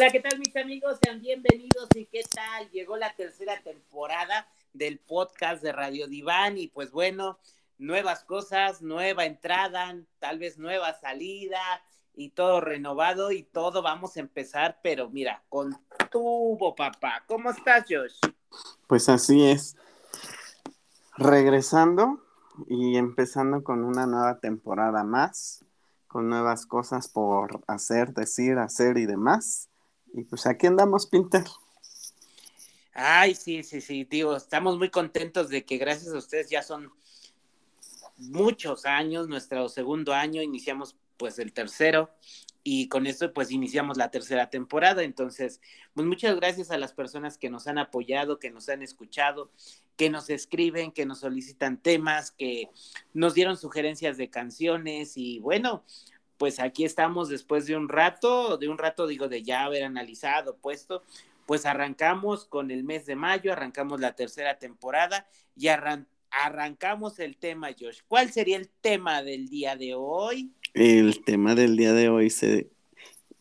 Hola, ¿qué tal mis amigos? Sean bienvenidos y qué tal. Llegó la tercera temporada del podcast de Radio Diván y pues bueno, nuevas cosas, nueva entrada, tal vez nueva salida y todo renovado y todo vamos a empezar, pero mira, con tubo, papá. ¿Cómo estás, Josh? Pues así es. Regresando y empezando con una nueva temporada más, con nuevas cosas por hacer, decir, hacer y demás. Y pues aquí andamos, Pinter. Ay, sí, sí, sí, digo, estamos muy contentos de que gracias a ustedes ya son muchos años, nuestro segundo año, iniciamos pues el tercero y con esto pues iniciamos la tercera temporada. Entonces, pues muchas gracias a las personas que nos han apoyado, que nos han escuchado, que nos escriben, que nos solicitan temas, que nos dieron sugerencias de canciones y bueno, pues aquí estamos después de un rato, de un rato digo de ya haber analizado, puesto, pues arrancamos con el mes de mayo, arrancamos la tercera temporada y arran arrancamos el tema, Josh. ¿Cuál sería el tema del día de hoy? El tema del día de hoy se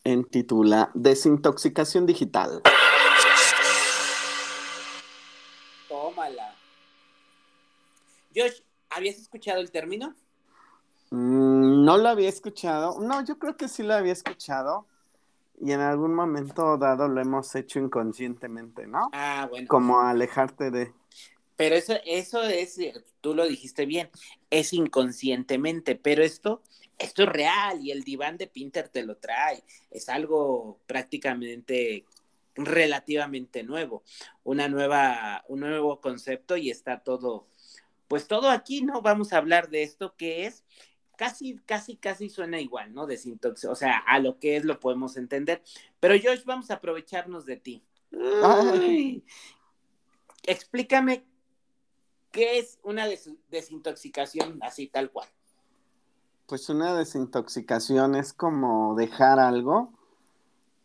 intitula Desintoxicación Digital. Tómala. Josh, ¿habías escuchado el término? Mm, no lo había escuchado. No, yo creo que sí lo había escuchado. Y en algún momento dado lo hemos hecho inconscientemente, ¿no? Ah, bueno. Como alejarte de. Pero eso, eso es, tú lo dijiste bien, es inconscientemente, pero esto, esto es real y el diván de Pinter te lo trae. Es algo prácticamente relativamente nuevo, una nueva, un nuevo concepto y está todo, pues todo aquí, ¿no? Vamos a hablar de esto que es casi, casi, casi suena igual, ¿no? Desintox, o sea, a lo que es lo podemos entender. Pero Josh, vamos a aprovecharnos de ti. Ay, explícame qué es una des desintoxicación así tal cual. Pues una desintoxicación es como dejar algo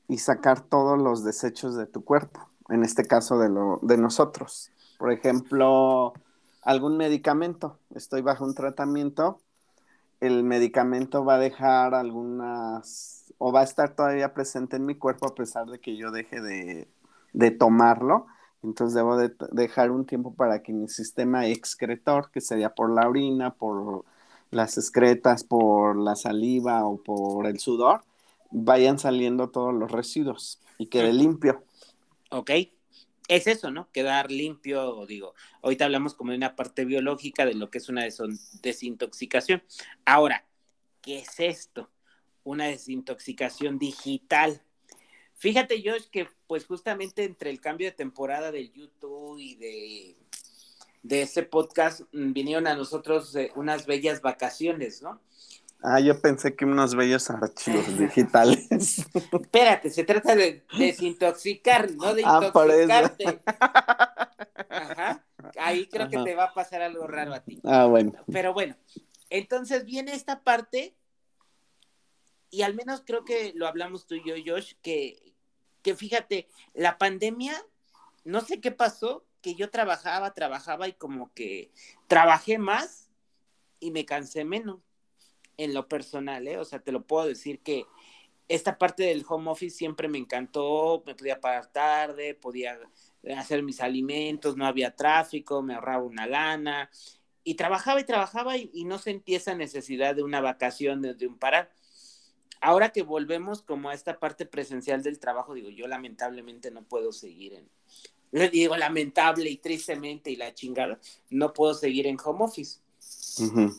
y sacar todos los desechos de tu cuerpo, en este caso de, lo, de nosotros. Por ejemplo, algún medicamento, estoy bajo un tratamiento, el medicamento va a dejar algunas, o va a estar todavía presente en mi cuerpo a pesar de que yo deje de, de tomarlo. Entonces debo de dejar un tiempo para que mi sistema excretor, que sería por la orina, por las excretas, por la saliva o por el sudor, vayan saliendo todos los residuos y quede limpio. Ok, es eso, ¿no? Quedar limpio, digo, ahorita hablamos como de una parte biológica de lo que es una desintoxicación. Ahora, ¿qué es esto? Una desintoxicación digital. Fíjate, Josh, que pues justamente entre el cambio de temporada del YouTube y de, de ese podcast mm, vinieron a nosotros eh, unas bellas vacaciones, ¿no? Ah, yo pensé que unos bellos archivos digitales. Espérate, se trata de desintoxicar, no de intoxicarte. Ah, Ajá. Ahí creo Ajá. que te va a pasar algo raro a ti. Ah, bueno. Pero bueno, entonces viene esta parte, y al menos creo que lo hablamos tú y yo, Josh, que, que fíjate, la pandemia, no sé qué pasó, que yo trabajaba, trabajaba y como que trabajé más y me cansé menos en lo personal, ¿eh? O sea, te lo puedo decir que esta parte del home office siempre me encantó, me podía parar tarde, podía hacer mis alimentos, no había tráfico, me ahorraba una lana, y trabajaba y trabajaba y, y no sentí esa necesidad de una vacación, de, de, un parar. Ahora que volvemos como a esta parte presencial del trabajo, digo, yo lamentablemente no puedo seguir en, le digo lamentable y tristemente y la chingada, no puedo seguir en home office.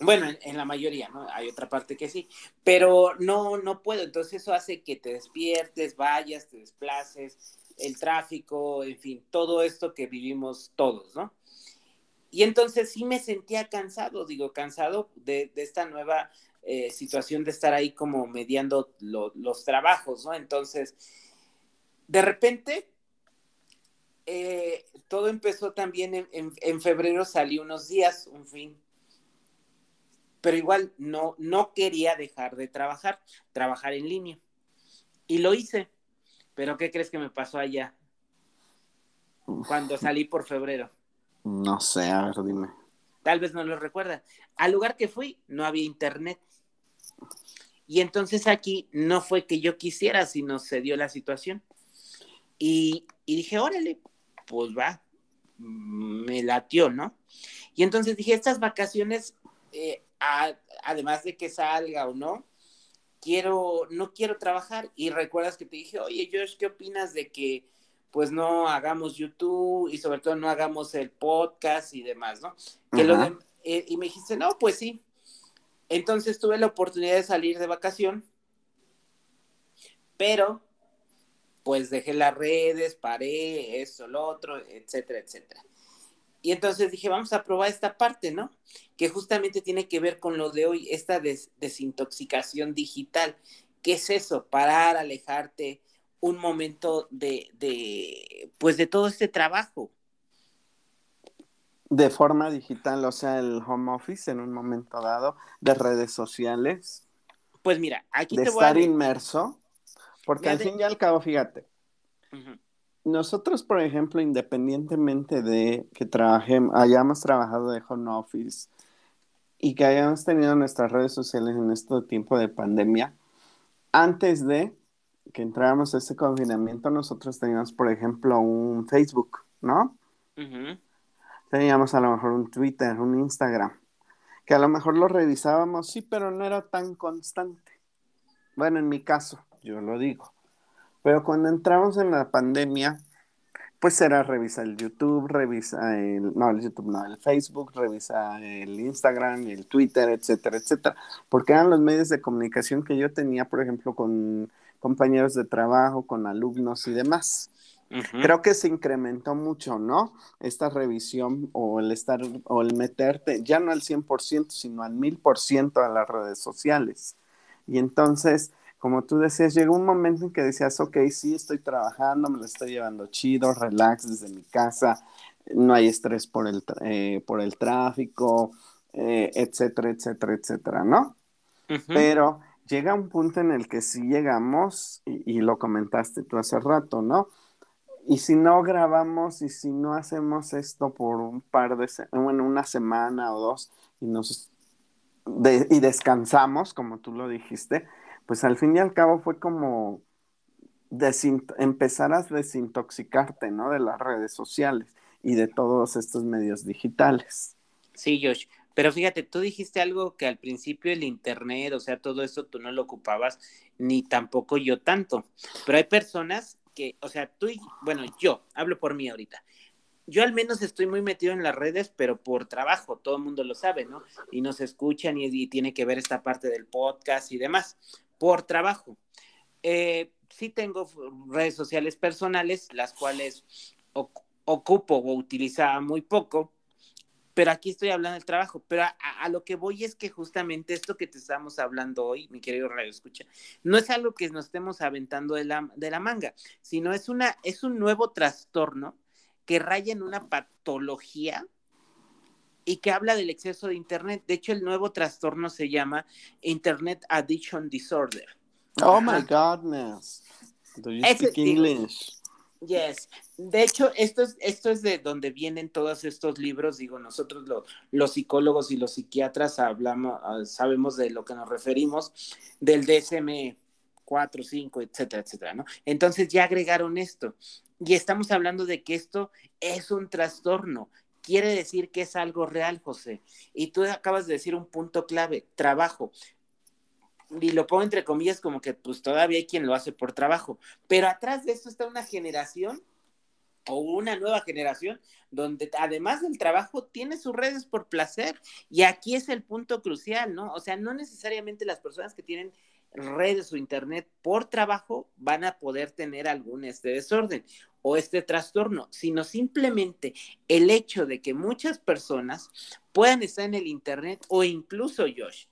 Bueno, en, la mayoría, ¿no? Hay otra parte que sí, pero no, no puedo. Entonces eso hace que te despiertes, vayas, te desplaces, el tráfico, en fin, todo esto que vivimos todos, ¿no? Y entonces sí me sentía cansado, digo, cansado de, esta nueva eh, situación de estar ahí como mediando lo, los trabajos, ¿no? Entonces, de repente, eh, todo empezó también en, en febrero, salí unos días, un fin, pero igual no, no quería dejar de trabajar, trabajar en línea. Y lo hice. Pero ¿qué crees que me pasó allá? Cuando salí por febrero. No sé, a ver, dime. Tal vez no lo recuerda. Al lugar que fui no había internet. Y entonces aquí no fue que yo quisiera, sino se dio la situación. Y, y dije, órale, pues va, me latió, ¿no? Y entonces dije, estas vacaciones, eh, a- además de que salga o no, quiero, no quiero trabajar. Y recuerdas que te dije, oye, Josh, ¿qué opinas de que pues no hagamos YouTube y sobre todo no hagamos el podcast y demás, ¿no? Que lo Ajá. de- eh, y me dijiste, no, pues sí. Entonces tuve la oportunidad de salir de vacación, pero pues dejé las redes, paré, esto, lo otro, etcétera, etcétera. Y entonces dije, vamos a probar esta parte, ¿no? Que justamente tiene que ver con lo de hoy, esta des- desintoxicación digital. ¿Qué es eso? Parar, alejarte un momento de, de, pues de todo este trabajo. De forma digital, o sea, el home office en un momento dado, de redes sociales, Pues mira, aquí de te voy a... estar inmerso, porque al fin y al cabo, fíjate, Ujú, nosotros, por ejemplo, independientemente de que trabajemos, hayamos trabajado de home office y que hayamos tenido nuestras redes sociales en este tiempo de pandemia, antes de que entráramos a este confinamiento, nosotros teníamos, por ejemplo, un Facebook, ¿no? Teníamos a lo mejor un Twitter, un Instagram, que a lo mejor lo revisábamos, sí, pero no era tan constante. Bueno, en mi caso, yo lo digo. Pero cuando entramos en la pandemia, pues era revisar el YouTube, revisa el, no, el YouTube, no, el Facebook, revisa el Instagram, el Twitter, etcétera, etcétera, porque eran los medios de comunicación que yo tenía, por ejemplo, con compañeros de trabajo, con alumnos y demás. Ujú. Creo que se incrementó mucho, ¿no? Esta revisión o el estar o el meterte ya no al 100%, sino al 1000% a las redes sociales. Y entonces, como tú decías, llegó un momento en que decías, ok, sí, estoy trabajando, me lo estoy llevando chido, relax desde mi casa, no hay estrés por el, eh, por el tráfico, eh, etcétera, etcétera, etcétera, ¿no? Pero llega un punto en el que sí llegamos, y, y lo comentaste tú hace rato, ¿no? Y si no grabamos y si no hacemos esto por un par de, bueno, una semana o dos y nos de- y descansamos, como tú lo dijiste, pues al fin y al cabo fue como empezar a desintoxicarte, ¿no? De las redes sociales y de todos estos medios digitales. Sí, Josh. Pero fíjate, tú dijiste algo que al principio el internet, o sea, todo eso tú no lo ocupabas, ni tampoco yo tanto. Pero hay personas que, o sea, tú y, bueno, yo, hablo por mí ahorita. Yo al menos estoy muy metido en las redes, pero por trabajo, todo el mundo lo sabe, ¿no? Y nos escuchan y, y tiene que ver esta parte del podcast y demás, por trabajo. Eh, sí tengo redes sociales personales, las cuales oc- ocupo o utilizaba muy poco, pero aquí estoy hablando del trabajo. Pero a- a lo que voy es que justamente esto que te estamos hablando hoy, mi querido Radio Escucha, no es algo que nos estemos aventando de la, de la manga, sino es, una, es un nuevo trastorno que raya en una patología y que habla del exceso de Internet. De hecho, el nuevo trastorno se llama Internet Addiction Disorder. Oh Ajá. my godness. Do you Ese- speak English? Yes. De hecho, esto es, esto es de donde vienen todos estos libros. Digo, nosotros lo- los psicólogos y los psiquiatras hablamos, ah, sabemos de lo que nos referimos, del DSM 4, 5, etcétera, etcétera, ¿no? Entonces ya agregaron esto. Y estamos hablando de que esto es un trastorno. Quiere decir que es algo real, José. Y tú acabas de decir un punto clave, trabajo. Y lo pongo entre comillas como que pues todavía hay quien lo hace por trabajo. Pero atrás de esto está una generación o una nueva generación donde además del trabajo tiene sus redes por placer. Y aquí es el punto crucial, ¿no? O sea, no necesariamente las personas que tienen redes o internet por trabajo van a poder tener algún este desorden o este trastorno, sino simplemente el hecho de que muchas personas puedan estar en el internet o incluso Josh,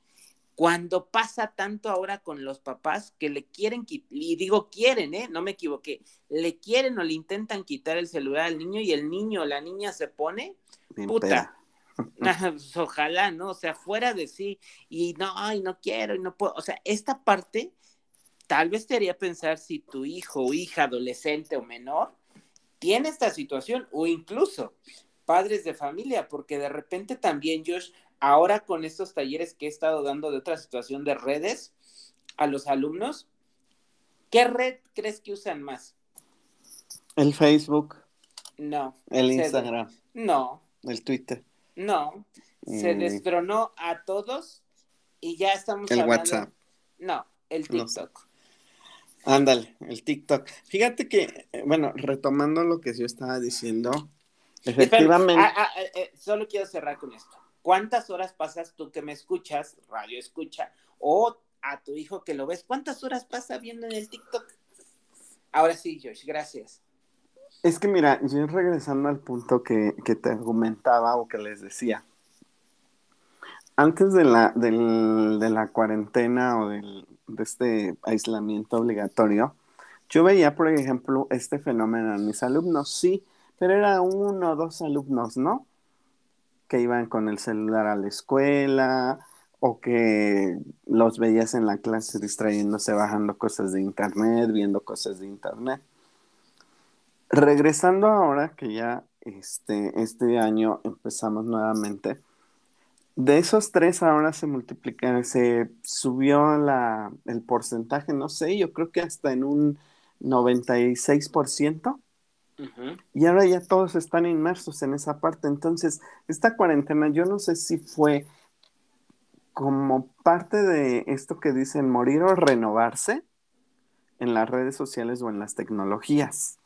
cuando pasa tanto ahora con los papás que le quieren, qui- y digo quieren, ¿eh? No me equivoqué, le quieren o le intentan quitar el celular al niño y el niño o la niña se pone, puta. pues, ojalá, ¿no? O sea, fuera de sí, y no, ay, no quiero, y no puedo, o sea, esta parte tal vez te haría pensar si tu hijo o hija adolescente o menor tiene esta situación o incluso padres de familia, porque de repente también, Josh, ahora con estos talleres que he estado dando de otra situación de redes a los alumnos, ¿qué red crees que usan más? El Facebook, No. el Instagram, No, el Twitter, no. Se Mm. destronó a todos y ya estamos el hablando- WhatsApp. No, el No. TikTok. Ándale, el TikTok. Fíjate que, eh, bueno, retomando lo que yo estaba diciendo, efectivamente, ah, ah, eh, eh, solo quiero cerrar con esto. ¿Cuántas horas pasas tú que me escuchas, radio escucha, o a tu hijo que lo ves? ¿Cuántas horas pasa viendo en el TikTok? Ahora sí, Josh, gracias. Es que mira, yo regresando al punto que, que te argumentaba o que les decía, antes de la, de la cuarentena o del, de este aislamiento obligatorio, yo veía, por ejemplo, este fenómeno en mis alumnos, sí, pero era uno o dos alumnos, ¿no? Que iban con el celular a la escuela o que los veías en la clase distrayéndose, bajando cosas de internet, viendo cosas de internet. Regresando ahora que ya este, este año empezamos nuevamente, de esos tres ahora se multiplican, se subió la, el porcentaje, no sé, yo creo que hasta en un 96%, Ujú. y ahora ya todos están inmersos en esa parte. Entonces, esta cuarentena, yo no sé si fue como parte de esto que dicen morir o renovarse en las redes sociales o en las tecnologías.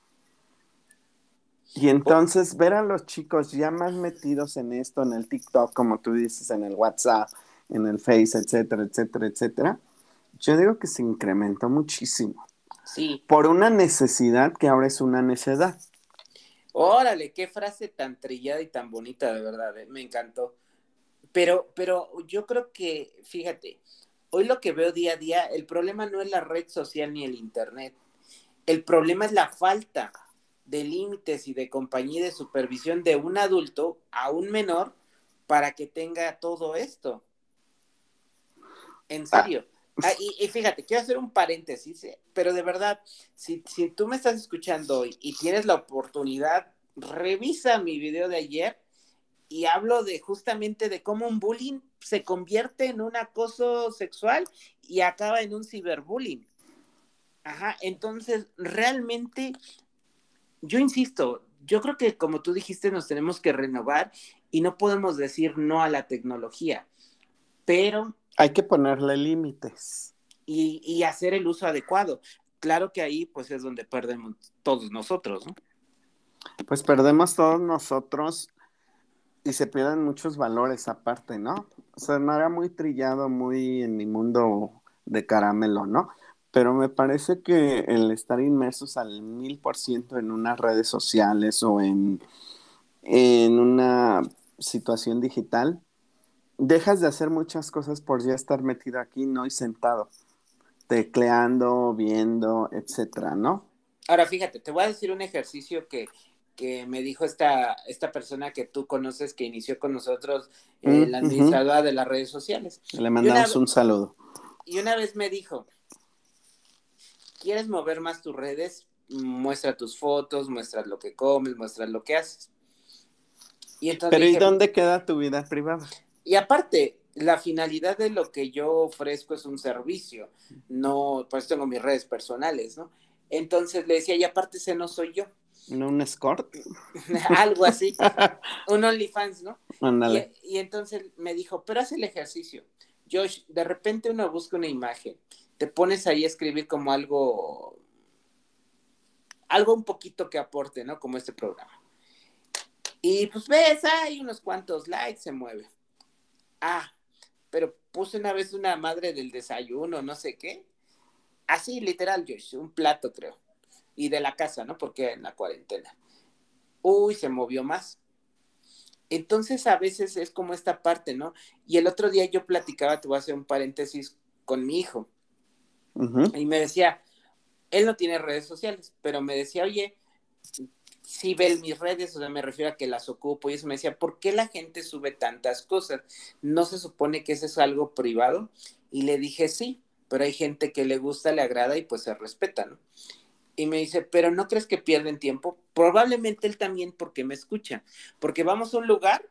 Y entonces ver a los chicos ya más metidos en esto, en el TikTok, como tú dices, en el WhatsApp, en el Face, etcétera, etcétera, etcétera, yo digo que se incrementó muchísimo Sí. por una necesidad que ahora es una necedad. Órale, qué frase tan trillada y tan bonita, de verdad, eh, me encantó. Pero, pero yo creo que, fíjate, hoy lo que veo día a día, el problema no es la red social ni el internet. El problema es la falta de límites y de compañía y de supervisión de un adulto a un menor para que tenga todo esto. En serio. Ah, y, y fíjate, quiero hacer un paréntesis, eh, pero de verdad, si, si tú me estás escuchando hoy y tienes la oportunidad, revisa mi video de ayer y hablo de justamente de cómo un bullying se convierte en un acoso sexual y acaba en un ciberbullying. Ajá, entonces realmente, yo insisto, yo creo que como tú dijiste, nos tenemos que renovar y no podemos decir no a la tecnología, pero Hay que ponerle límites. y, y hacer el uso adecuado. Claro que ahí pues es donde perdemos todos nosotros, ¿no? Pues perdemos todos nosotros y se pierden muchos valores aparte, ¿no? O sea, no era muy trillado, muy en mi mundo de caramelo, ¿no? Pero me parece que el estar inmersos al mil por ciento en unas redes sociales o en, en una situación digital, dejas de hacer muchas cosas por ya estar metido aquí, ¿no? Y sentado, tecleando, viendo, etcétera, ¿no? Ahora fíjate, te voy a decir un ejercicio que, que me dijo esta, esta persona que tú conoces que inició con nosotros, eh, Mm, la administradora de las redes sociales. Le mandamos una- un saludo. Y una vez me dijo, ¿quieres mover más tus redes? Muestra tus fotos, muestra lo que comes, muestra lo que haces. Y entonces Pero ¿y dónde queda tu vida privada? Y aparte, la finalidad de lo que yo ofrezco es un servicio, no, pues tengo mis redes personales, ¿no? Entonces le decía, y aparte ese no soy yo, ¿No un escort? algo así, un OnlyFans, ¿no? Ándale. Y, y entonces me dijo, pero haz el ejercicio. Josh, de repente uno busca una imagen, te pones ahí a escribir como algo, algo un poquito que aporte, ¿no? Como este programa. Y pues ves, hay unos cuantos likes, se mueve. Ah, pero puse una vez una madre del desayuno, no sé qué. Así, literal, Josh, un plato, creo. Y de la casa, ¿no? Porque en la cuarentena. Uy, se movió más. Entonces a veces es como esta parte, ¿no? Y el otro día yo platicaba, te voy a hacer un paréntesis con mi hijo, Y me decía, él no tiene redes sociales, pero me decía, oye, si ve mis redes, o sea, me refiero a que las ocupo, y eso me decía, ¿por qué la gente sube tantas cosas? ¿No se supone que eso es algo privado? Y le dije, sí, pero hay gente que le gusta, le agrada y pues se respeta, ¿no? Y me dice, pero ¿no crees que pierden tiempo? Probablemente él también porque me escucha, porque vamos a un lugar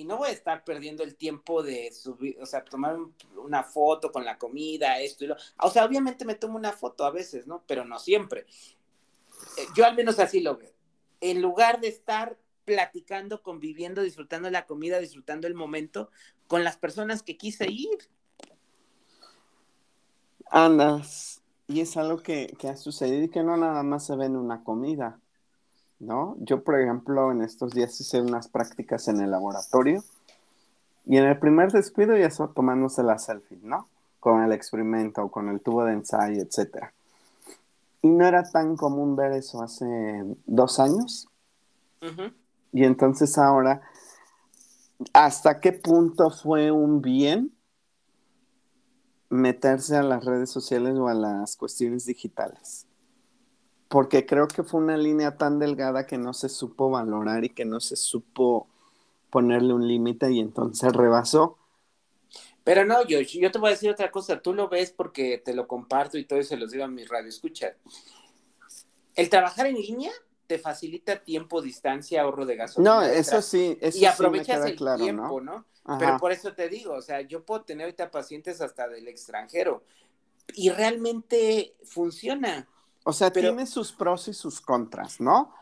y no voy a estar perdiendo el tiempo de subir, o sea, tomar una foto con la comida, esto y lo. O sea, obviamente me tomo una foto a veces, ¿no? Pero no siempre. Eh, yo al menos así lo veo. En lugar de estar platicando, conviviendo, disfrutando la comida, disfrutando el momento con las personas que quise ir. Andas, y es algo que, que ha sucedido y que no nada más se ve en una comida, ¿no? Yo, por ejemplo, en estos días hice unas prácticas en el laboratorio y en el primer descuido ya estaba tomándose la selfie, ¿no? Con el experimento, con el tubo de ensayo, etcétera. Y no era tan común ver eso hace dos años. Y entonces ahora, ¿hasta qué punto fue un bien meterse a las redes sociales o a las cuestiones digitales? Porque creo que fue una línea tan delgada que no se supo valorar y que no se supo ponerle un límite y entonces rebasó. Pero no, yo, yo te voy a decir otra cosa. Tú lo ves porque te lo comparto y todo eso se los digo a mi radio escucha. El trabajar en línea te facilita tiempo, distancia, ahorro de gasolina. No, eso sí, eso y sí aprovechas queda el claro, tiempo, ¿no? ¿no? Pero por eso te digo, o sea, yo puedo tener ahorita pacientes hasta del extranjero y realmente funciona. O sea, Pero- tiene sus pros y sus contras, ¿no?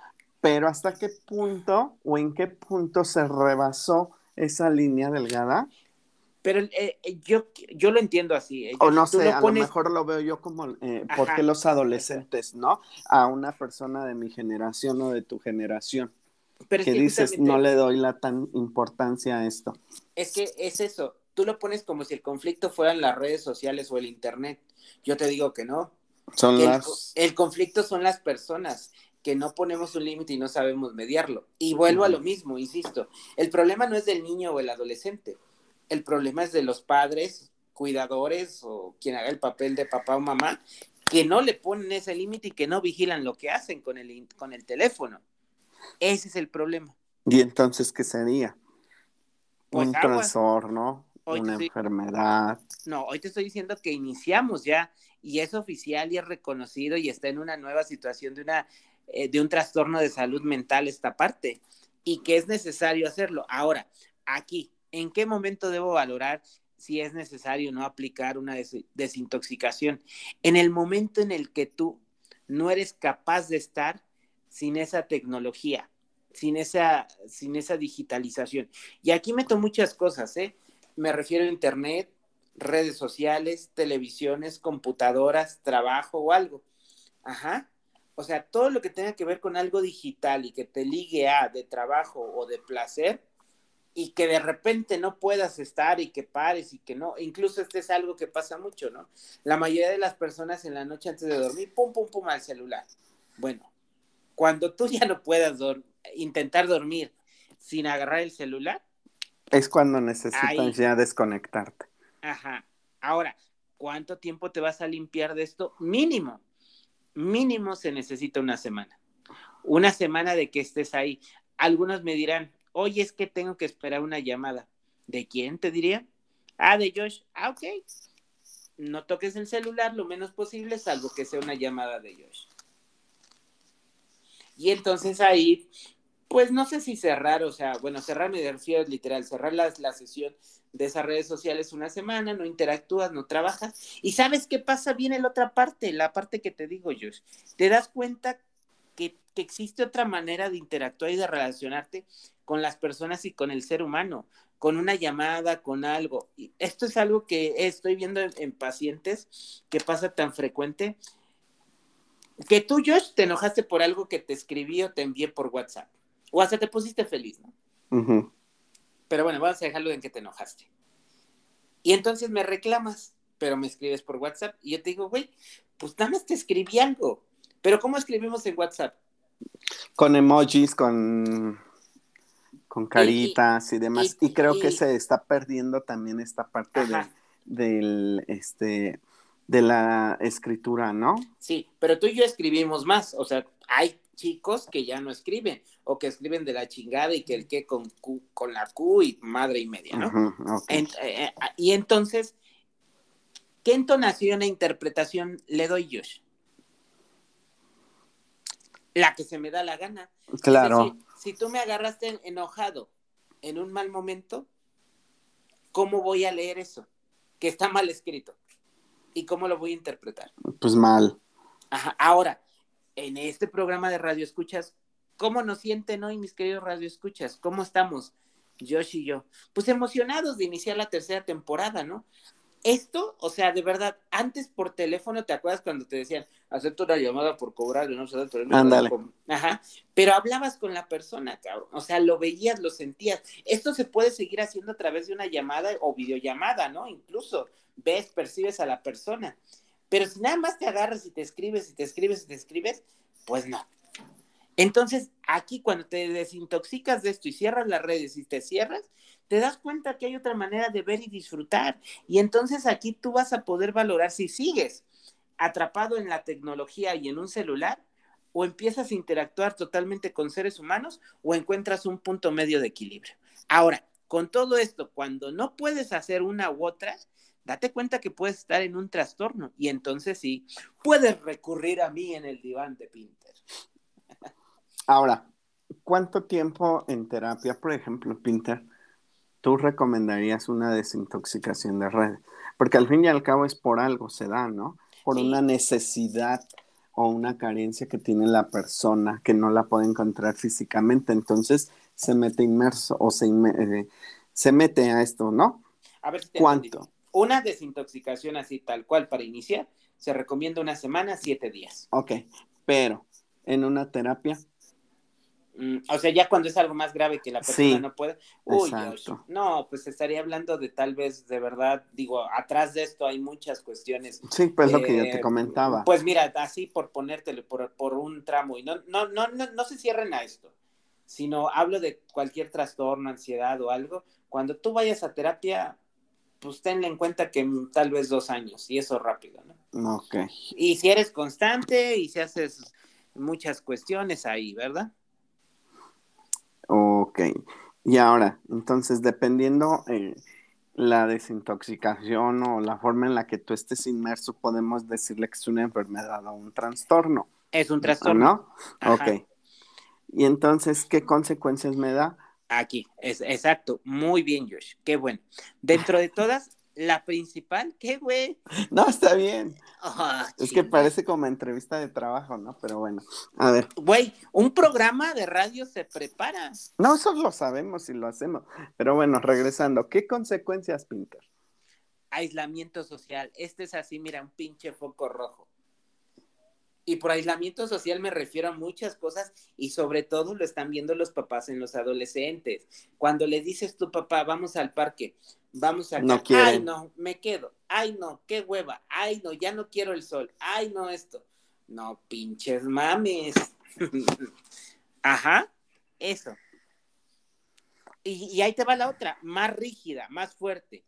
Pero ¿hasta qué punto o en qué punto se rebasó esa línea delgada? Pero eh, eh, yo, yo lo entiendo así. eh, O no sé, lo a lo mejor lo veo yo como, eh, ¿por Ajá. qué los adolescentes, no? A una persona de mi generación o de tu generación, pero es que que dices, justamente- no le doy la tan importancia a esto. Es que es eso. Tú lo pones como si el conflicto fueran las redes sociales o el internet. Yo te digo que no. Son el, las... el conflicto son las personas que no ponemos un límite y no sabemos mediarlo. Y vuelvo a lo mismo, insisto. El problema no es del niño o el adolescente. El problema es de los padres, cuidadores o quien haga el papel de papá o mamá, que no le ponen ese límite y que no vigilan lo que hacen con el, con el teléfono. Ese es el problema. ¿Y entonces qué sería? Pues Un trastorno, una sí. enfermedad. No, hoy te estoy diciendo que iniciamos ya y es oficial y es reconocido y está en una nueva situación de, una, eh, de un trastorno de salud mental esta parte y que es necesario hacerlo. Ahora, aquí, ¿en qué momento debo valorar si es necesario no aplicar una des- desintoxicación? En el momento en el que tú no eres capaz de estar sin esa tecnología, sin esa, sin esa digitalización. Y aquí meto muchas cosas, ¿eh? Me refiero a Internet, redes sociales, televisiones, computadoras, trabajo o algo. Ajá. O sea, todo lo que tenga que ver con algo digital y que te ligue a de trabajo o de placer y que de repente no puedas estar y que pares y que no. Incluso este es algo que pasa mucho, ¿no? La mayoría de las personas en la noche antes de dormir, pum, pum, pum al celular. Bueno, cuando tú ya no puedas dor- intentar dormir sin agarrar el celular, Es cuando necesitas Ahí. ya desconectarte. Ajá. Ahora, ¿cuánto tiempo te vas a limpiar de esto? Mínimo. Mínimo se necesita una semana. Una semana de que estés ahí. Algunos me dirán, oye, es que tengo que esperar una llamada. ¿De quién te diría? Ah, de Josh. Ah, ok. No toques el celular lo menos posible, salvo que sea una llamada de Josh. Y entonces ahí, pues no sé si cerrar, o sea, bueno, cerrar me refiero literal, cerrar la, la sesión de esas redes sociales una semana, no interactúas, no trabajas. Y sabes qué pasa, viene la otra parte, la parte que te digo, Josh. Te das cuenta que, que existe otra manera de interactuar y de relacionarte con las personas y con el ser humano, con una llamada, con algo. Y esto es algo que estoy viendo en, en pacientes que pasa tan frecuente que tú, Josh, te enojaste por algo que te escribí o te envié por WhatsApp. O hasta te pusiste feliz, ¿no? Ujú. Pero bueno, vamos a dejarlo en que te enojaste. Y entonces me reclamas, pero me escribes por WhatsApp. Y yo te digo, güey, pues nada más te escribí algo. Pero ¿cómo escribimos en WhatsApp? Con emojis, con, con caritas y, demás. y- Y, creo y- que se está perdiendo también esta parte de, del, este, de la escritura, ¿no? Sí, pero tú y yo escribimos más. O sea, hay chicos que ya no escriben o que escriben de la chingada y que el que con, Q- con la Q y madre y media, ¿no? Eh, eh, y entonces, ¿qué entonación e interpretación le doy, Josh? La que se me da la gana. Claro. Decir, si tú me agarraste enojado en un mal momento, ¿cómo voy a leer eso? Que está mal escrito. ¿Y cómo lo voy a interpretar? Pues mal. Ajá. Ahora, en este programa de Radio Escuchas, ¿cómo nos sienten hoy, mis queridos Radio Escuchas? ¿Cómo estamos, Josh y yo? Pues emocionados de iniciar la tercera temporada, ¿no? Esto, o sea, de verdad, antes por teléfono, ¿te acuerdas cuando te decían, acepto una llamada por cobrar, no sé, Ándale. Ajá, pero hablabas con la persona, cabrón, o sea, lo veías, lo sentías. Esto se puede seguir haciendo a través de una llamada o videollamada, ¿no? Incluso ves, percibes a la persona. Pero si nada más te agarras y te escribes y te escribes y te escribes, pues no. Entonces, aquí cuando te desintoxicas de esto y cierras las redes y te cierras, te das cuenta que hay otra manera de ver y disfrutar. Y entonces aquí tú vas a poder valorar si sigues atrapado en la tecnología y en un celular o empiezas a interactuar totalmente con seres humanos o encuentras un punto medio de equilibrio. Ahora, con todo esto, cuando no puedes hacer una u otra, date cuenta que puedes estar en un trastorno y entonces sí, puedes recurrir a mí en el diván de Pinter. Ahora, ¿cuánto tiempo en terapia, por ejemplo, Pinter, tú recomendarías una desintoxicación de redes? Porque al fin y al cabo es por algo, se da, ¿no? Por Sí. una necesidad o una carencia que tiene la persona que no la puede encontrar físicamente. Entonces se mete inmerso o se, eh, se mete a esto, ¿no? A ver si te ¿Cuánto? entendí. Una desintoxicación así tal cual para iniciar, se recomienda una semana, siete días. Ok, pero en una terapia, Mm, o sea, ya cuando es algo más grave que la persona Sí, no puede. Uy, exacto. No, pues estaría hablando de tal vez, de verdad, digo, atrás de esto hay muchas cuestiones. sí, pues lo que yo Eh, te comentaba. Pues mira, así por ponértelo por, por un tramo, y no, no, no, no, no se cierren a esto, sino hablo de cualquier trastorno, ansiedad o algo. Cuando tú vayas a terapia, pues tenle en cuenta que tal vez dos años, y eso rápido, ¿no? Ok, Y si eres constante y si haces muchas cuestiones ahí, ¿verdad? ok. Y ahora, entonces, dependiendo eh, la desintoxicación o la forma en la que tú estés inmerso, podemos decirle que es una enfermedad o un trastorno, Es un trastorno. ¿no? Ajá. Ok. Y entonces, ¿qué consecuencias me da? Aquí, es exacto. Muy bien, Josh. Qué bueno. Dentro de todas, la principal, ¿qué güey? No, está bien. Ah, Es que parece como entrevista de trabajo, ¿no? Pero bueno, a ver. Güey, un programa de radio se prepara. No, eso lo sabemos y lo hacemos. Pero bueno, regresando, ¿qué consecuencias, Pinter? Aislamiento social. Este es así, mira, un pinche foco rojo. Y por aislamiento social me refiero a muchas cosas y sobre todo lo están viendo los papás en los adolescentes. Cuando le dices tu papá, vamos al parque, vamos a... No quieren. Ay, no, me quedo. Ay, no, qué hueva. Ay, no, ya no quiero el sol. Ay, no, esto. No, pinches mames. Ajá, eso. Y, y ahí te va la otra, más rígida, más fuerte.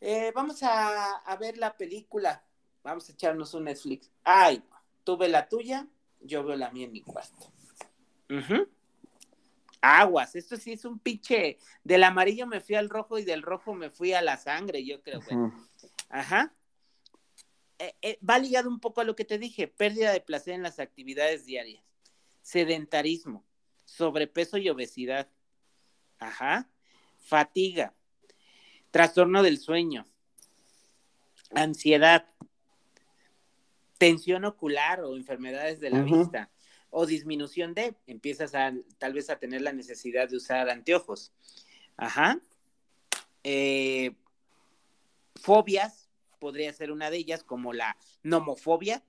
Eh, vamos a, a ver la película. Vamos a echarnos un Netflix. Ay, tú ve la tuya, yo veo la mía en mi cuarto. Ujú. Aguas, esto sí es un pinche. Del amarillo me fui al rojo y del rojo me fui a la sangre, yo creo. güey. Ajá. Eh, eh, va ligado un poco a lo que te dije, pérdida de placer en las actividades diarias, sedentarismo, sobrepeso y obesidad. Ajá. Fatiga, trastorno del sueño, ansiedad, tensión ocular o enfermedades de la vista o disminución de, empiezas a tal vez a tener la necesidad de usar anteojos. Ajá. Eh, fobias, podría ser una de ellas, como la nomofobia.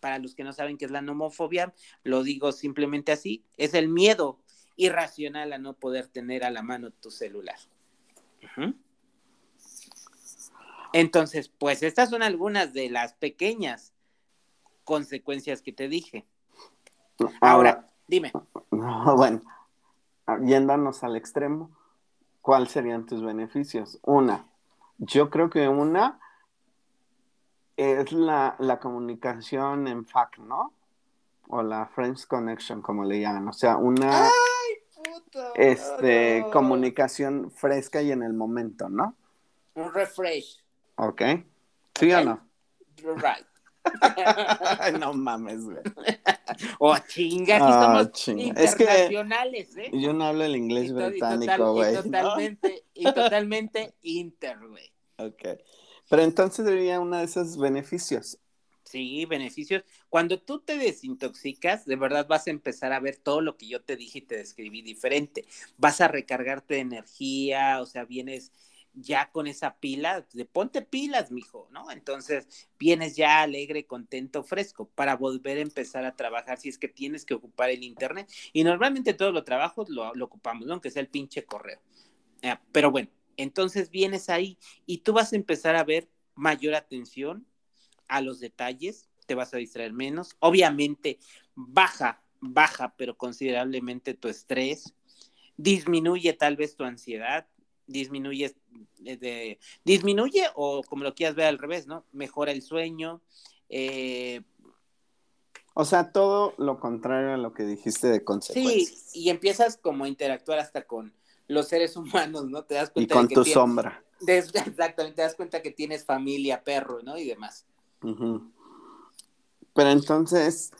Para los que no saben qué es la nomofobia, lo digo simplemente así, es el miedo irracional a no poder tener a la mano tu celular. Ujú. Entonces, pues estas son algunas de las pequeñas consecuencias que te dije. Ahora, dime, No, bueno, yéndonos al extremo, ¿cuáles serían tus beneficios? Una, yo creo que una es la, la comunicación en FAC, ¿no? O la Friends Connection, como le llaman. O sea, una este, comunicación fresca y en el momento, ¿no? un refresh. Ok. ¿Sí o no? Right. no mames, güey. Oh, chinga, aquí Ah, somos chinga. Es que- internacionales, ¿eh? Yo no hablo el inglés Y británico, total- y güey. ¿no? totalmente, y totalmente inter, güey. Ok. Pero entonces sería uno de esos beneficios. Sí, beneficios. Cuando tú te desintoxicas, de verdad vas a empezar a ver todo lo que yo te dije y te describí diferente. Vas a recargarte de energía, o sea, vienes ya con esa pila, de ponte pilas, mijo, ¿no? Entonces vienes ya alegre, contento, fresco para volver a empezar a trabajar si es que tienes que ocupar el internet. Y normalmente todos los trabajos lo, ocupamos, ¿no? Aunque sea el pinche correo. Eh, pero bueno, entonces vienes ahí y tú vas a empezar a ver mayor atención a los detalles, te vas a distraer menos. Obviamente baja, baja, pero considerablemente tu estrés, disminuye tal vez tu ansiedad, disminuye, eh, de, disminuye o como lo quieras ver al revés, ¿no? Mejora el sueño, eh, O sea, todo lo contrario a lo que dijiste de sí, consecuencias. y empiezas como a interactuar hasta con los seres humanos, ¿no? Te das Y cuenta con de que tu tienes- sombra. exactamente, te das cuenta que tienes familia, perro, ¿no? Y demás. Pero entonces,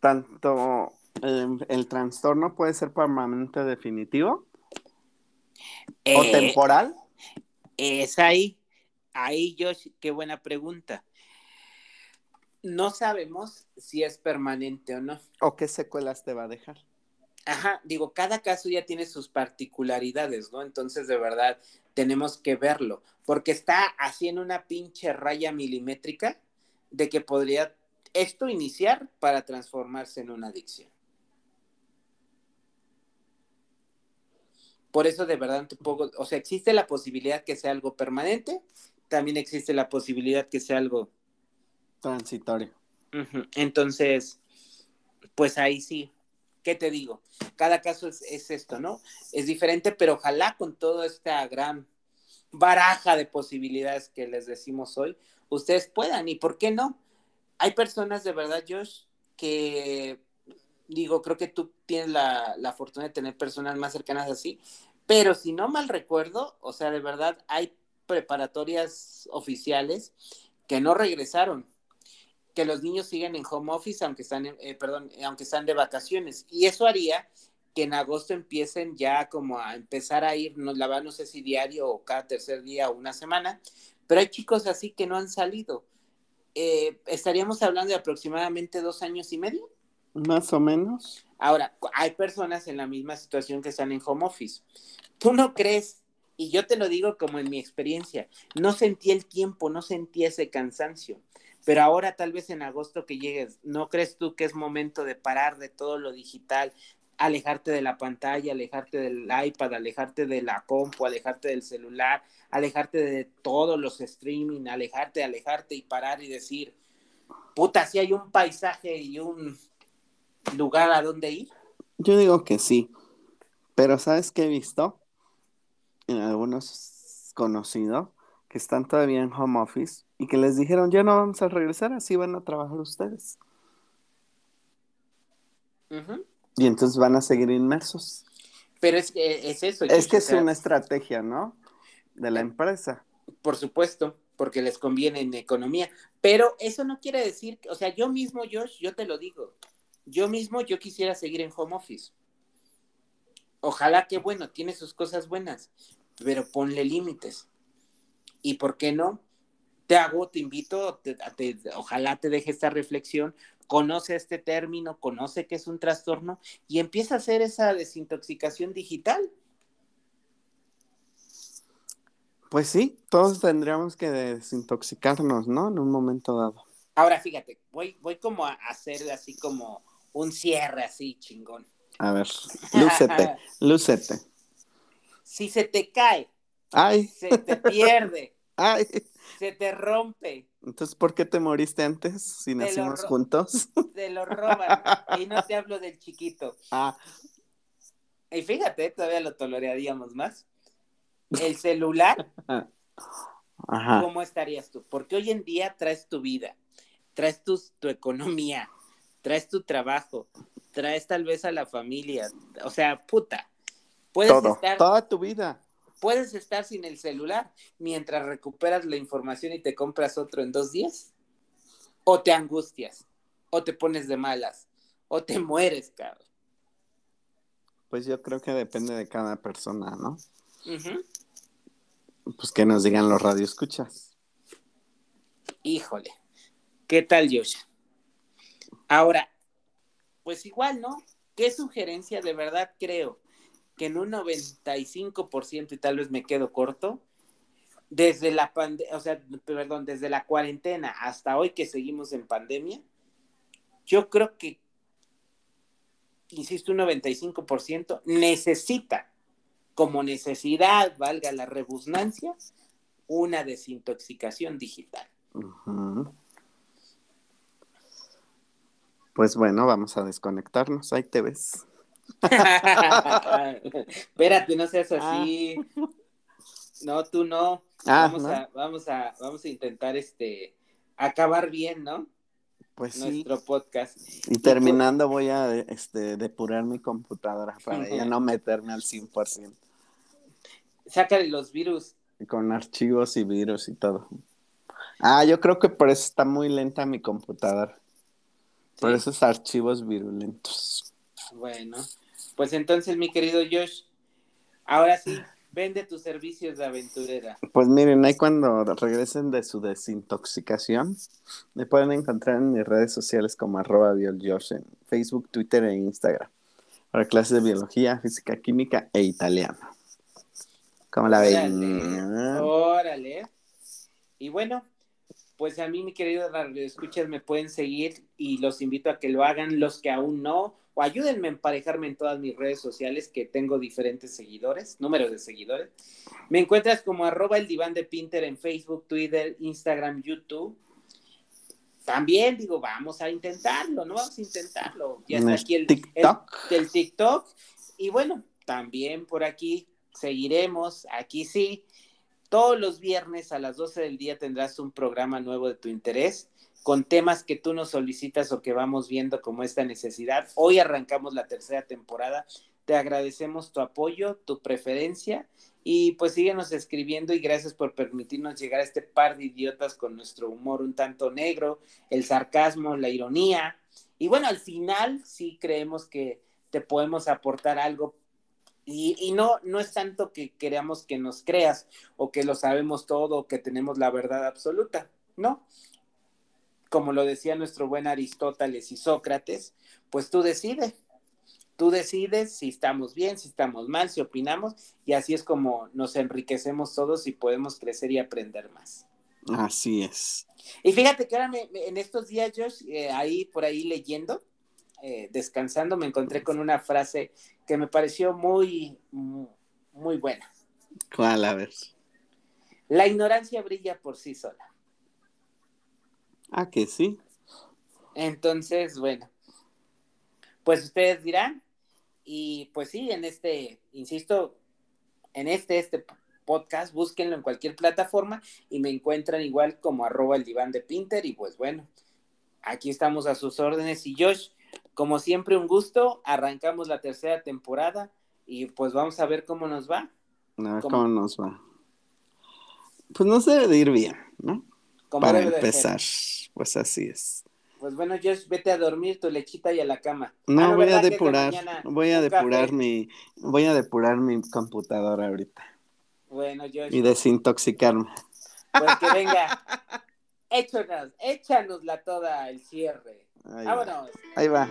tanto el, el trastorno puede ser permanente definitivo o Eh, temporal. Es ahí, ahí Josh, qué buena pregunta. No sabemos si es permanente o no. ¿O qué secuelas te va a dejar? Ajá, digo, cada caso ya tiene sus particularidades, ¿no? Entonces, de verdad, tenemos que verlo, porque está así en una pinche raya milimétrica de que podría esto iniciar para transformarse en una adicción. Por eso, de verdad, o sea, existe la posibilidad que sea algo permanente, también existe la posibilidad que sea algo Transitorio. Entonces, pues ahí sí, ¿qué te digo? Cada caso es, es esto, ¿no? Es diferente, pero ojalá con toda esta gran baraja de posibilidades que les decimos hoy, ustedes puedan, ¿y por qué no? Hay personas de verdad, Josh, que digo, creo que tú tienes la, la fortuna de tener personas más cercanas así, pero si no mal recuerdo, o sea, de verdad hay preparatorias oficiales que no regresaron, que los niños siguen en home office aunque están, en- eh, perdón, eh, aunque están de vacaciones. Y eso haría que en agosto empiecen ya como a empezar a ir, no, la verdad no sé si diario o cada tercer día o una semana, pero hay chicos así que no han salido. Eh, estaríamos hablando de aproximadamente dos años y medio. Más o menos. Ahora, hay personas en la misma situación que están en home office. ¿Tú no crees? Y yo te lo digo como en mi experiencia, no sentí el tiempo, no sentí ese cansancio. Pero ahora tal vez en agosto que llegues, ¿no crees tú que es momento de parar de todo lo digital, alejarte de la pantalla, alejarte del iPad, alejarte de la compu, alejarte del celular, alejarte de todos los streaming, alejarte, alejarte y parar y decir, puta, si hay un paisaje y un lugar a donde ir? Yo digo que sí. Pero ¿sabes qué he visto? En algunos conocidos que están todavía en home office y que les dijeron, ya no vamos a regresar, así van a trabajar ustedes. Y entonces van a seguir inmersos. Pero es que es eso. Es que es sea, una estrategia, ¿no? De la empresa. Por supuesto, porque les conviene en economía. Pero eso no quiere decir, que- o sea, yo mismo, Josh, yo te lo digo. Yo mismo, yo quisiera seguir en home office. Ojalá que, bueno, tiene sus cosas buenas, pero ponle límites. ¿Y por qué no? Te hago, te invito, te- te- ojalá te deje esta reflexión, conoce este término, conoce que es un trastorno y empieza a hacer esa desintoxicación digital. Pues sí, todos tendríamos que desintoxicarnos, ¿no? En un momento dado. Ahora fíjate, voy, voy como a hacer así como un cierre así chingón. A ver, lúcete, lúcete. Si se te cae, Ay, se te pierde, ay. se te rompe, Entonces, ¿por qué te moriste antes si nacimos juntos? te lo roban. Y no te hablo del chiquito. Ah, Y fíjate, todavía lo toleraríamos más. El celular, ajá. ¿cómo estarías tú? Porque hoy en día traes tu vida, traes tu, tu economía, traes tu trabajo, traes tal vez a la familia. O sea, puta. Puedes Todo, estar toda tu vida. ¿Puedes estar sin el celular mientras recuperas la información y te compras otro en dos días? ¿O te angustias? ¿O te pones de malas? ¿O te mueres, cabrón? Pues yo creo que depende de cada persona, ¿no? Pues que nos digan los radioescuchas. Híjole, ¿qué tal, Josh? Ahora, pues igual, ¿no? ¿Qué sugerencia de verdad creo que en un 95% y tal vez me quedo corto, desde la pandemia, o sea, perdón, desde la cuarentena hasta hoy que seguimos en pandemia, yo creo que, insisto, un 95% necesita, como necesidad, valga la rebusnancia, una desintoxicación digital. Pues bueno, vamos a desconectarnos. Ahí te ves. Espérate, no seas así. No, tú no. Ah, vamos, ¿no? A, vamos, a, vamos a intentar este acabar bien, ¿no? Pues sí. Nuestro podcast. Y terminando voy a este, depurar mi computadora para ya no meterme al 100%. Sácale los virus. Con archivos y virus y todo. Ah, yo creo que por eso está muy lenta mi computadora. Por esos archivos virulentos. Bueno, pues entonces, mi querido Josh, ahora sí, vende tus servicios de aventurera. Pues miren, ahí cuando regresen de su desintoxicación, me pueden encontrar en mis redes sociales como arroba bioljosh en Facebook, Twitter e Instagram. Para clases de biología, física, química e italiano. ¿Cómo la ven? Órale. Y bueno, pues a mí, mi querido escuchas, me pueden seguir y los invito a que lo hagan los que aún no, o ayúdenme a emparejarme en todas mis redes sociales que tengo diferentes seguidores, números de seguidores. Me encuentras como arroba el diván de Pinter en Facebook, Twitter, Instagram, YouTube. También digo, vamos a intentarlo, ¿no? Vamos a intentarlo. Ya está aquí el, TikTok. el- el TikTok. Y bueno, también por aquí seguiremos, aquí sí. Todos los viernes a las 12 del día tendrás un programa nuevo de tu interés con temas que tú nos solicitas o que vamos viendo como esta necesidad. Hoy arrancamos la tercera temporada. Te agradecemos tu apoyo, tu preferencia y pues síguenos escribiendo y gracias por permitirnos llegar a este par de idiotas con nuestro humor un tanto negro, el sarcasmo, la ironía. Y bueno, al final sí creemos que te podemos aportar algo y, y no, no es tanto que queramos que nos creas o que lo sabemos todo o que tenemos la verdad absoluta, ¿no? Como lo decía nuestro buen Aristóteles y Sócrates, pues tú decides, tú decides si estamos bien, si estamos mal, si opinamos y así es como nos enriquecemos todos y podemos crecer y aprender más. Así es. Y fíjate que ahora me- me- en estos días, Josh, eh, ahí por ahí leyendo, eh, descansando, me encontré con una frase que me pareció muy, mu- muy buena. ¿Cuál? A ver. La ignorancia brilla por sí sola. Ah, que sí. Entonces, bueno, pues ustedes dirán, y pues sí, en este, insisto, en este, este podcast, búsquenlo en cualquier plataforma y me encuentran igual como arroba el diván de Pinter y pues bueno, aquí estamos a sus órdenes y Josh, como siempre un gusto, arrancamos la tercera temporada y pues vamos a ver cómo nos va. A ver ¿Cómo? cómo nos va. Pues nos debe de ir bien, ¿no? Para empezar. Pues así es. Pues bueno, Josh, vete a dormir tu lechita y a la cama. No, Ah, voy ¿verdad a depurar, voy a depurar mi, voy a depurar mi computadora ahorita Bueno, Josh. y desintoxicarme. Pues que venga. Échanos, échanosla toda el cierre. Ahí va. Vámonos. Ahí va.